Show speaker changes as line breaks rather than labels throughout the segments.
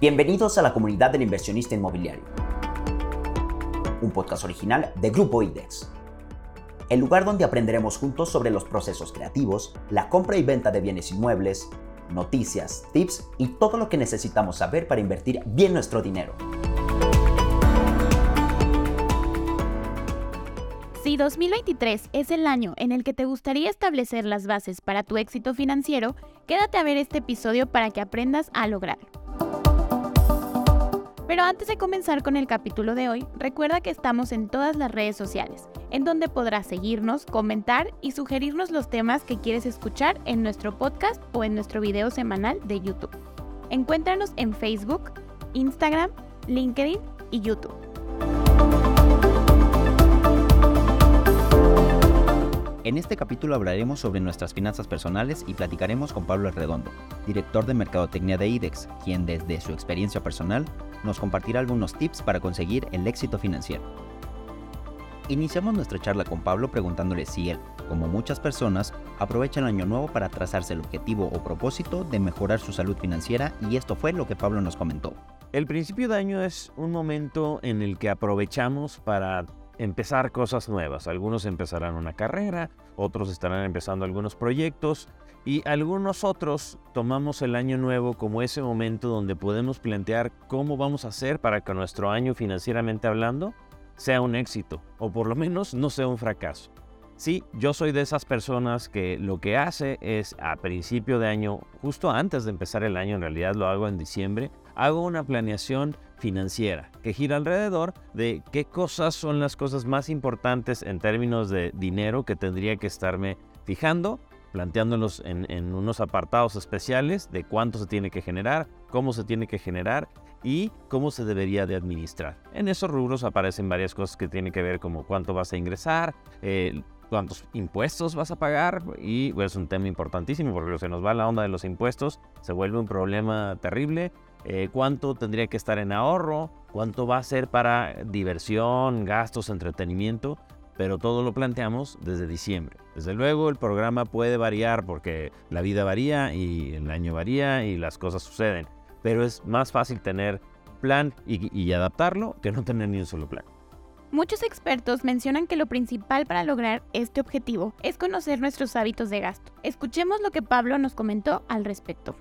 Bienvenidos a la comunidad del inversionista inmobiliario, un podcast original de Grupo IDEX, el lugar donde aprenderemos juntos sobre los procesos creativos, la compra y venta de bienes inmuebles, noticias, tips y todo lo que necesitamos saber para invertir bien nuestro dinero.
Si 2023 es el año en el que te gustaría establecer las bases para tu éxito financiero, quédate a ver este episodio para que aprendas a lograrlo. Pero antes de comenzar con el capítulo de hoy, recuerda que estamos en todas las redes sociales, en donde podrás seguirnos, comentar y sugerirnos los temas que quieres escuchar en nuestro podcast o en nuestro video semanal de YouTube. Encuéntranos en Facebook, Instagram, LinkedIn y YouTube.
En este capítulo hablaremos sobre nuestras finanzas personales y platicaremos con Pablo Redondo, director de Mercadotecnia de IDEX, quien desde su experiencia personal nos compartirá algunos tips para conseguir el éxito financiero. Iniciamos nuestra charla con Pablo preguntándole si él, como muchas personas, aprovecha el año nuevo para trazarse el objetivo o propósito de mejorar su salud financiera y esto fue lo que Pablo nos comentó.
El principio de año es un momento en el que aprovechamos para empezar cosas nuevas. Algunos empezarán una carrera, otros estarán empezando algunos proyectos y algunos otros tomamos el año nuevo como ese momento donde podemos plantear cómo vamos a hacer para que nuestro año financieramente hablando sea un éxito o por lo menos no sea un fracaso. Sí, yo soy de esas personas que lo que hace es a principio de año, justo antes de empezar el año, en realidad lo hago en diciembre, hago una planeación financiera que gira alrededor de qué cosas son las cosas más importantes en términos de dinero que tendría que estarme fijando, planteándolos en, unos apartados especiales de cuánto se tiene que generar, cómo se tiene que generar y cómo se debería de administrar. En esos rubros aparecen varias cosas que tienen que ver como cuánto vas a ingresar, eh, cuántos impuestos vas a pagar y es un tema importantísimo porque se nos va la onda de los impuestos, se vuelve un problema terrible. Eh, cuánto tendría que estar en ahorro, cuánto va a ser para diversión, gastos, entretenimiento, pero todo lo planteamos desde diciembre. Desde luego el programa puede variar porque la vida varía y el año varía y las cosas suceden, pero es más fácil tener plan y adaptarlo que no tener ni un solo plan.
Muchos expertos mencionan que lo principal para lograr este objetivo es conocer nuestros hábitos de gasto. Escuchemos lo que Pablo nos comentó al respecto.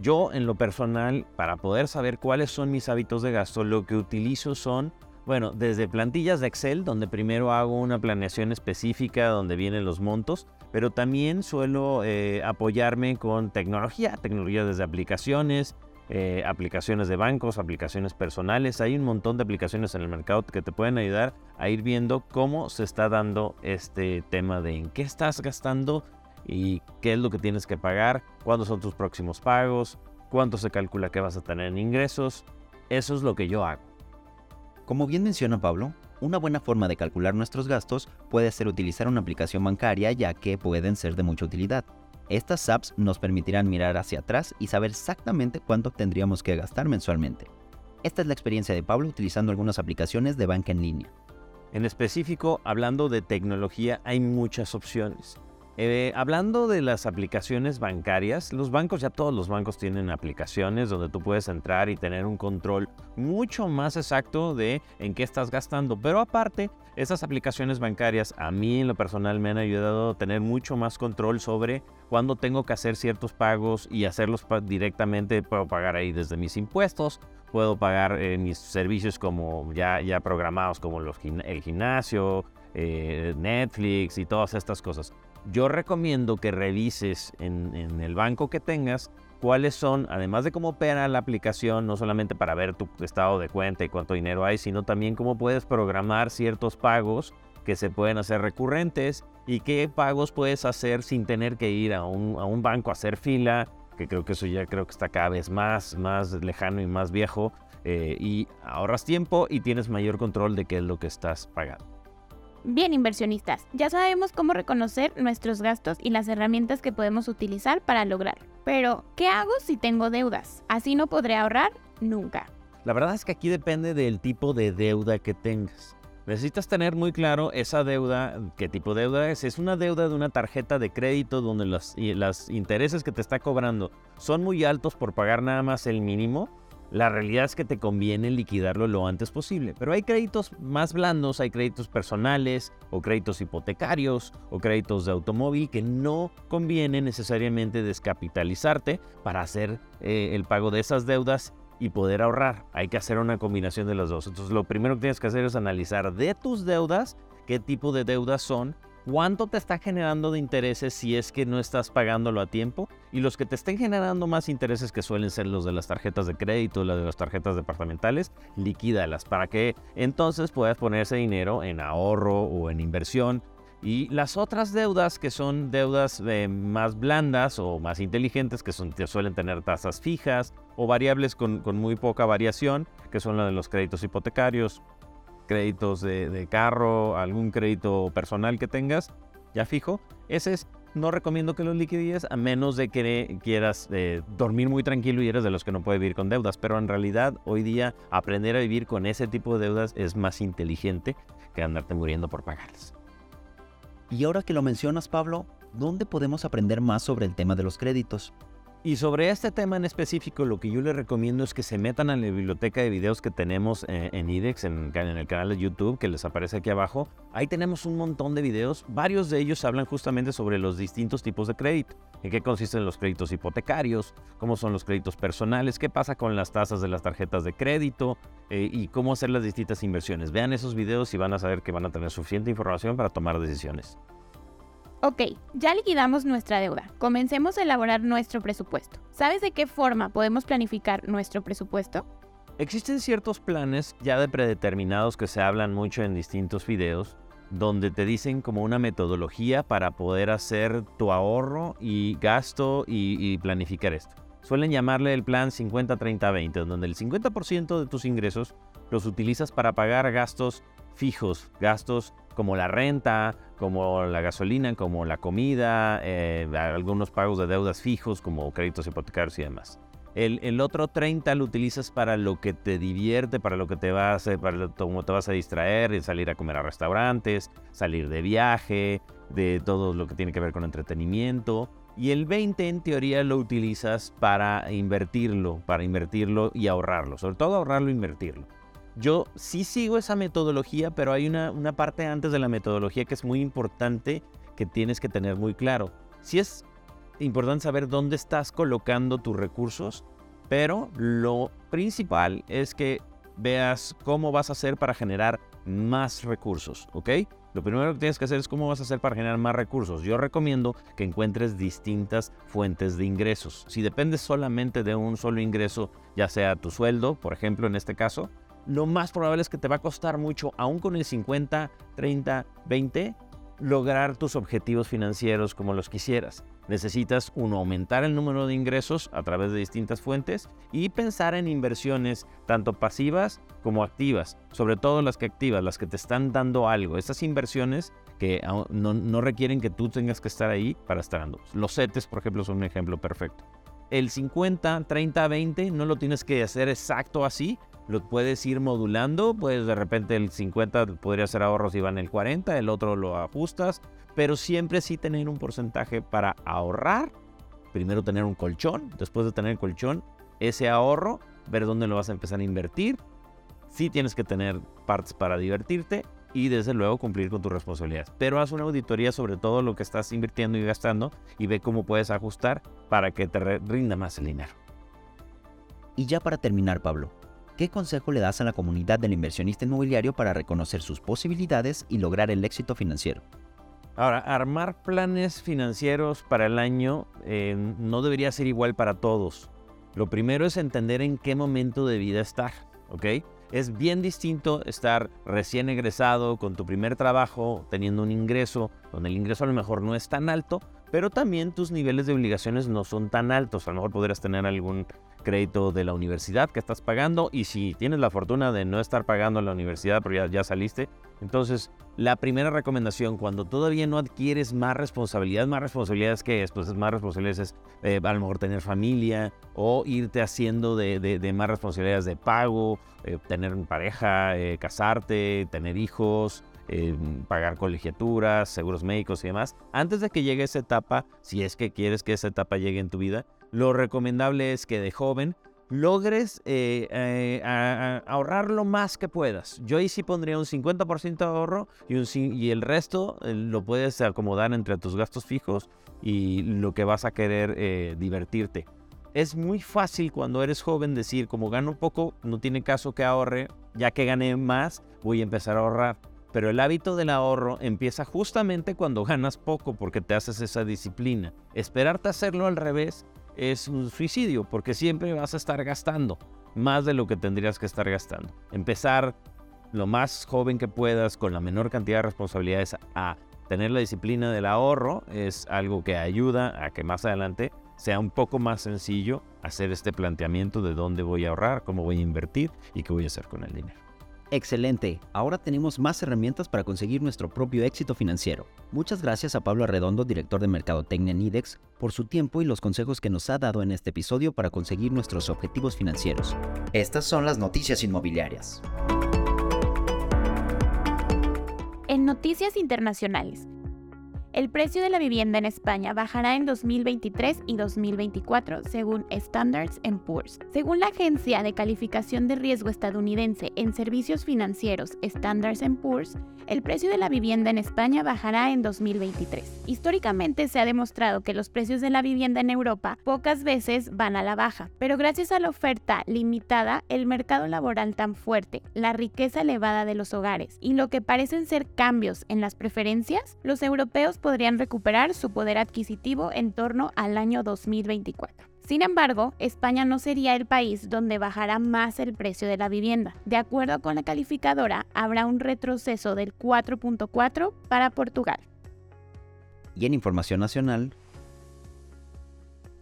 Yo en lo personal, para poder saber cuáles son mis hábitos de gasto, lo que utilizo son, bueno, desde plantillas de Excel, donde primero hago una planeación específica donde vienen los montos, pero también suelo eh, apoyarme con tecnología, tecnología desde aplicaciones, eh, aplicaciones de bancos, aplicaciones personales. Hay un montón de aplicaciones en el mercado que te pueden ayudar a ir viendo cómo se está dando este tema de en qué estás gastando y qué es lo que tienes que pagar, cuándo son tus próximos pagos, cuánto se calcula que vas a tener en ingresos. Eso es lo que yo hago.
Como bien menciona Pablo, una buena forma de calcular nuestros gastos puede ser utilizar una aplicación bancaria ya que pueden ser de mucha utilidad. Estas apps nos permitirán mirar hacia atrás y saber exactamente cuánto tendríamos que gastar mensualmente. Esta es la experiencia de Pablo utilizando algunas aplicaciones de banca en línea.
En específico, hablando de tecnología, hay muchas opciones. Eh, hablando de las aplicaciones bancarias, los bancos, ya todos los bancos tienen aplicaciones donde tú puedes entrar y tener un control mucho más exacto de en qué estás gastando. Pero aparte, esas aplicaciones bancarias a mí en lo personal me han ayudado a tener mucho más control sobre cuándo tengo que hacer ciertos pagos y hacerlos directamente. Puedo pagar ahí desde mis impuestos, puedo pagar eh, mis servicios como ya, ya programados como el gimnasio, eh, Netflix y todas estas cosas yo recomiendo que revises en, el banco que tengas cuáles son, además de cómo opera la aplicación, no solamente para ver tu estado de cuenta y cuánto dinero hay, sino también cómo puedes programar ciertos pagos que se pueden hacer recurrentes y qué pagos puedes hacer sin tener que ir a un, banco a hacer fila, que creo que eso ya creo que está cada vez más, más lejano y más viejo, eh, y ahorras tiempo y tienes mayor control de qué es lo que estás pagando.
Bien, inversionistas, ya sabemos cómo reconocer nuestros gastos y las herramientas que podemos utilizar para lograrlo. Pero, ¿qué hago si tengo deudas? Así no podré ahorrar nunca.
La verdad es que aquí depende del tipo de deuda que tengas. Necesitas tener muy claro esa deuda, qué tipo de deuda es. Es una deuda de una tarjeta de crédito donde los, los intereses que te está cobrando son muy altos por pagar nada más el mínimo la realidad es que te conviene liquidarlo lo antes posible. Pero hay créditos más blandos, hay créditos personales o créditos hipotecarios o créditos de automóvil que no conviene necesariamente descapitalizarte para hacer eh, el pago de esas deudas y poder ahorrar. Hay que hacer una combinación de las dos. Entonces lo primero que tienes que hacer es analizar de tus deudas qué tipo de deudas son cuánto te está generando de intereses si es que no estás pagándolo a tiempo y los que te estén generando más intereses que suelen ser los de las tarjetas de crédito, las de las tarjetas departamentales, liquídalas para que entonces puedas poner ese dinero en ahorro o en inversión. Y las otras deudas que son deudas eh, más blandas o más inteligentes, que, son, suelen tener tasas fijas o variables con, muy poca variación, que son las de los créditos hipotecarios, créditos de, carro, algún crédito personal que tengas, ya fijo, ese es, no recomiendo que los liquides a menos de que quieras eh, dormir muy tranquilo y eres de los que no puede vivir con deudas, pero en realidad hoy día aprender a vivir con ese tipo de deudas es más inteligente que andarte muriendo por pagarlas.
Y ahora que lo mencionas, Pablo, ¿dónde podemos aprender más sobre el tema de los créditos?
Y sobre este tema en específico, lo que yo les recomiendo es que se metan a la biblioteca de videos que tenemos eh, en IDEX, en, el canal de YouTube que les aparece aquí abajo. Ahí tenemos un montón de videos. Varios de ellos hablan justamente sobre los distintos tipos de crédito. En qué consisten los créditos hipotecarios, cómo son los créditos personales, qué pasa con las tasas de las tarjetas de crédito eh, y cómo hacer las distintas inversiones. Vean esos videos y van a saber que van a tener suficiente información para tomar decisiones.
Ok, ya liquidamos nuestra deuda. Comencemos a elaborar nuestro presupuesto. ¿Sabes de qué forma podemos planificar nuestro presupuesto?
Existen ciertos planes ya de predeterminados que se hablan mucho en distintos videos, donde te dicen como una metodología para poder hacer tu ahorro y gasto y, planificar esto. Suelen llamarle el plan 50-30-20, donde el 50% de tus ingresos los utilizas para pagar gastos fijos, gastos como la renta, como la gasolina, como la comida, eh, algunos pagos de deudas fijos como créditos hipotecarios y demás. El, otro 30 lo utilizas para lo que te divierte, para lo que te vas, para cómo te vas a distraer, salir a comer a restaurantes, salir de viaje, de todo lo que tiene que ver con entretenimiento. Y el 20 en teoría lo utilizas para invertirlo, para invertirlo y ahorrarlo, sobre todo ahorrarlo e invertirlo. Yo sí sigo esa metodología, pero hay una, parte antes de la metodología que es muy importante que tienes que tener muy claro. Sí es importante saber dónde estás colocando tus recursos, pero lo principal es que veas cómo vas a hacer para generar más recursos, ¿ok? Lo primero que tienes que hacer es cómo vas a hacer para generar más recursos. Yo recomiendo que encuentres distintas fuentes de ingresos. Si dependes solamente de un solo ingreso, ya sea tu sueldo, por ejemplo, en este caso, lo más probable es que te va a costar mucho, aún con el 50, 30, 20, lograr tus objetivos financieros como los quisieras. Necesitas, uno, aumentar el número de ingresos a través de distintas fuentes y pensar en inversiones tanto pasivas como activas, sobre todo las que activas, las que te están dando algo. Estas inversiones que no, no requieren que tú tengas que estar ahí para estar dando. Los CETES, por ejemplo, son un ejemplo perfecto. El 50, 30, 20 no lo tienes que hacer exacto así, lo puedes ir modulando, pues de repente el 50 podría ser ahorros y van el 40, el otro lo ajustas, pero siempre sí tener un porcentaje para ahorrar. Primero tener un colchón, después de tener el colchón, ese ahorro, ver dónde lo vas a empezar a invertir. Sí tienes que tener partes para divertirte y desde luego cumplir con tus responsabilidades. Pero haz una auditoría sobre todo lo que estás invirtiendo y gastando y ve cómo puedes ajustar para que te rinda más el dinero.
Y ya para terminar, Pablo, ¿Qué consejo le das a la comunidad del inversionista inmobiliario para reconocer sus posibilidades y lograr el éxito financiero?
Ahora, armar planes financieros para el año eh, no debería ser igual para todos. Lo primero es entender en qué momento de vida estar, ¿ok? Es bien distinto estar recién egresado con tu primer trabajo, teniendo un ingreso, donde el ingreso a lo mejor no es tan alto, pero también tus niveles de obligaciones no son tan altos. A lo mejor podrías tener algún crédito de la universidad que estás pagando y si tienes la fortuna de no estar pagando la universidad pero ya, saliste, entonces la primera recomendación cuando todavía no adquieres más responsabilidades, más responsabilidades que es, pues más responsabilidades es eh, a lo mejor tener familia o irte haciendo de, más responsabilidades de pago, eh, tener pareja, eh, casarte, tener hijos, pagar colegiaturas, seguros médicos y demás. Antes de que llegue esa etapa, si es que quieres que esa etapa llegue en tu vida, lo recomendable es que de joven logres eh, eh, ahorrar lo más que puedas. Yo ahí sí pondría un 50% de ahorro y, un, y el resto eh, lo puedes acomodar entre tus gastos fijos y lo que vas a querer divertirte. Es muy fácil cuando eres joven decir, como gano poco, no tiene caso que ahorre, ya que gané más, voy a empezar a ahorrar. Pero el hábito del ahorro empieza justamente cuando ganas poco porque te haces esa disciplina. Esperarte a hacerlo al revés es un suicidio porque siempre vas a estar gastando más de lo que tendrías que estar gastando. Empezar lo más joven que puedas con la menor cantidad de responsabilidades a tener la disciplina del ahorro es algo que ayuda a que más adelante sea un poco más sencillo hacer este planteamiento de dónde voy a ahorrar, cómo voy a invertir y qué voy a hacer con el dinero.
Excelente, ahora tenemos más herramientas para conseguir nuestro propio éxito financiero. Muchas gracias a Pablo Arredondo, director de Mercadotecnia en IDEX, por su tiempo y los consejos que nos ha dado en este episodio para conseguir nuestros objetivos financieros. Estas son las noticias inmobiliarias.
En noticias internacionales, el precio de la vivienda en España bajará en 2023 y 2024, según Standards Poor's. Según la agencia de calificación de riesgo estadounidense en servicios financieros Standards Poor's, el precio de la vivienda en España bajará en 2023. Históricamente se ha demostrado que los precios de la vivienda en Europa pocas veces van a la baja, pero gracias a la oferta limitada, el mercado laboral tan fuerte, la riqueza elevada de los hogares y lo que parecen ser cambios en las preferencias, los europeos podrían recuperar su poder adquisitivo en torno al año 2024. Sin embargo, España no sería el país donde bajará más el precio de la vivienda. De acuerdo con la calificadora, habrá un retroceso del 4.4 para Portugal.
Y en información nacional,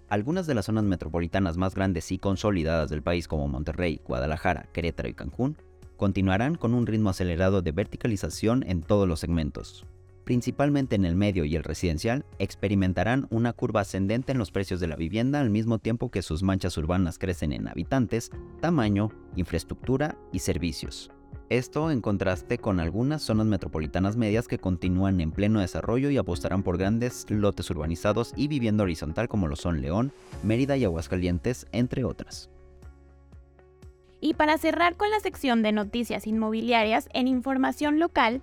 algunas de las zonas metropolitanas más grandes y consolidadas del país como Monterrey, Guadalajara, Querétaro y Cancún continuarán con un ritmo acelerado de verticalización en todos los segmentos principalmente en el medio y el residencial, experimentarán una curva ascendente en los precios de la vivienda al mismo tiempo que sus manchas urbanas crecen en habitantes, tamaño, infraestructura y servicios. Esto en contraste con algunas zonas metropolitanas medias que continúan en pleno desarrollo y apostarán por grandes lotes urbanizados y vivienda horizontal como lo son León, Mérida y Aguascalientes, entre otras.
Y para cerrar con la sección de noticias inmobiliarias en información local,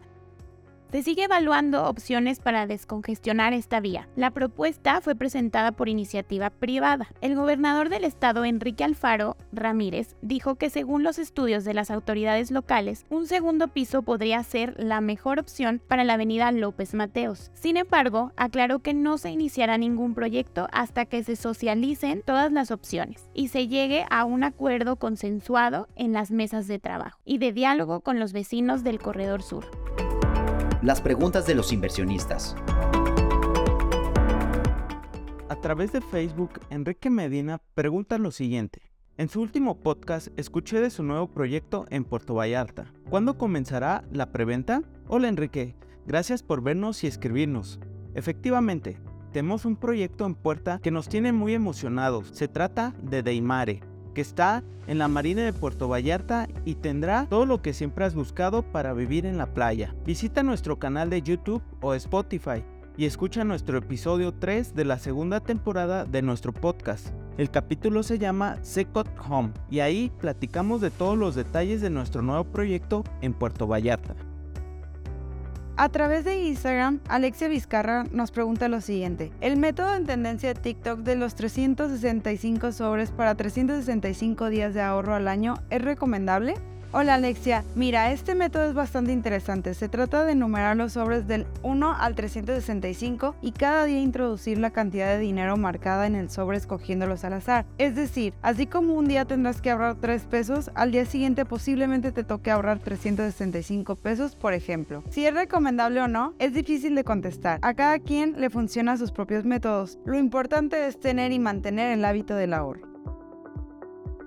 se sigue evaluando opciones para descongestionar esta vía. La propuesta fue presentada por iniciativa privada. El gobernador del estado, Enrique Alfaro Ramírez, dijo que según los estudios de las autoridades locales, un segundo piso podría ser la mejor opción para la avenida López Mateos. Sin embargo, aclaró que no se iniciará ningún proyecto hasta que se socialicen todas las opciones y se llegue a un acuerdo consensuado en las mesas de trabajo y de diálogo con los vecinos del Corredor Sur.
Las preguntas de los inversionistas.
A través de Facebook, Enrique Medina pregunta lo siguiente. En su último podcast escuché de su nuevo proyecto en Puerto Vallarta. ¿Cuándo comenzará la preventa? Hola Enrique, gracias por vernos y escribirnos. Efectivamente, tenemos un proyecto en puerta que nos tiene muy emocionados. Se trata de Deimare, que está en la Marina de Puerto Vallarta y tendrá todo lo que siempre has buscado para vivir en la playa. Visita nuestro canal de YouTube o Spotify y escucha nuestro episodio 3 de la segunda temporada de nuestro podcast. El capítulo se llama Secot Home y ahí platicamos de todos los detalles de nuestro nuevo proyecto en Puerto Vallarta.
A través de Instagram, Alexia Vizcarra nos pregunta lo siguiente. ¿El método en tendencia de TikTok de los 365 sobres para 365 días de ahorro al año es recomendable? Hola Alexia, mira, este método es bastante interesante. Se trata de enumerar los sobres del 1 al 365 y cada día introducir la cantidad de dinero marcada en el sobre escogiéndolos al azar. Es decir, así como un día tendrás que ahorrar 3 pesos, al día siguiente posiblemente te toque ahorrar 365 pesos, por ejemplo. Si es recomendable o no, es difícil de contestar. A cada quien le funcionan sus propios métodos. Lo importante es tener y mantener el hábito del ahorro.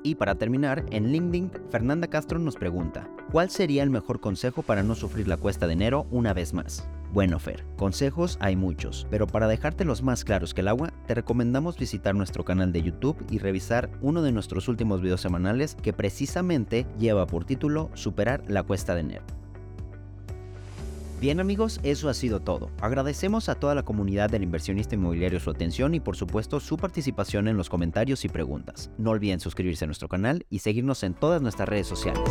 Y para terminar, en LinkedIn, Fernanda Castro nos pregunta, ¿cuál sería el mejor consejo para no sufrir la cuesta de enero una vez más? Bueno, Fer, consejos hay muchos, pero para dejártelos más claros que el agua, te recomendamos visitar nuestro canal de YouTube y revisar uno de nuestros últimos videos semanales que precisamente lleva por título Superar la cuesta de enero. Bien amigos, eso ha sido todo. Agradecemos a toda la comunidad del inversionista inmobiliario su atención y por supuesto su participación en los comentarios y preguntas. No olviden suscribirse a nuestro canal y seguirnos en todas nuestras redes sociales.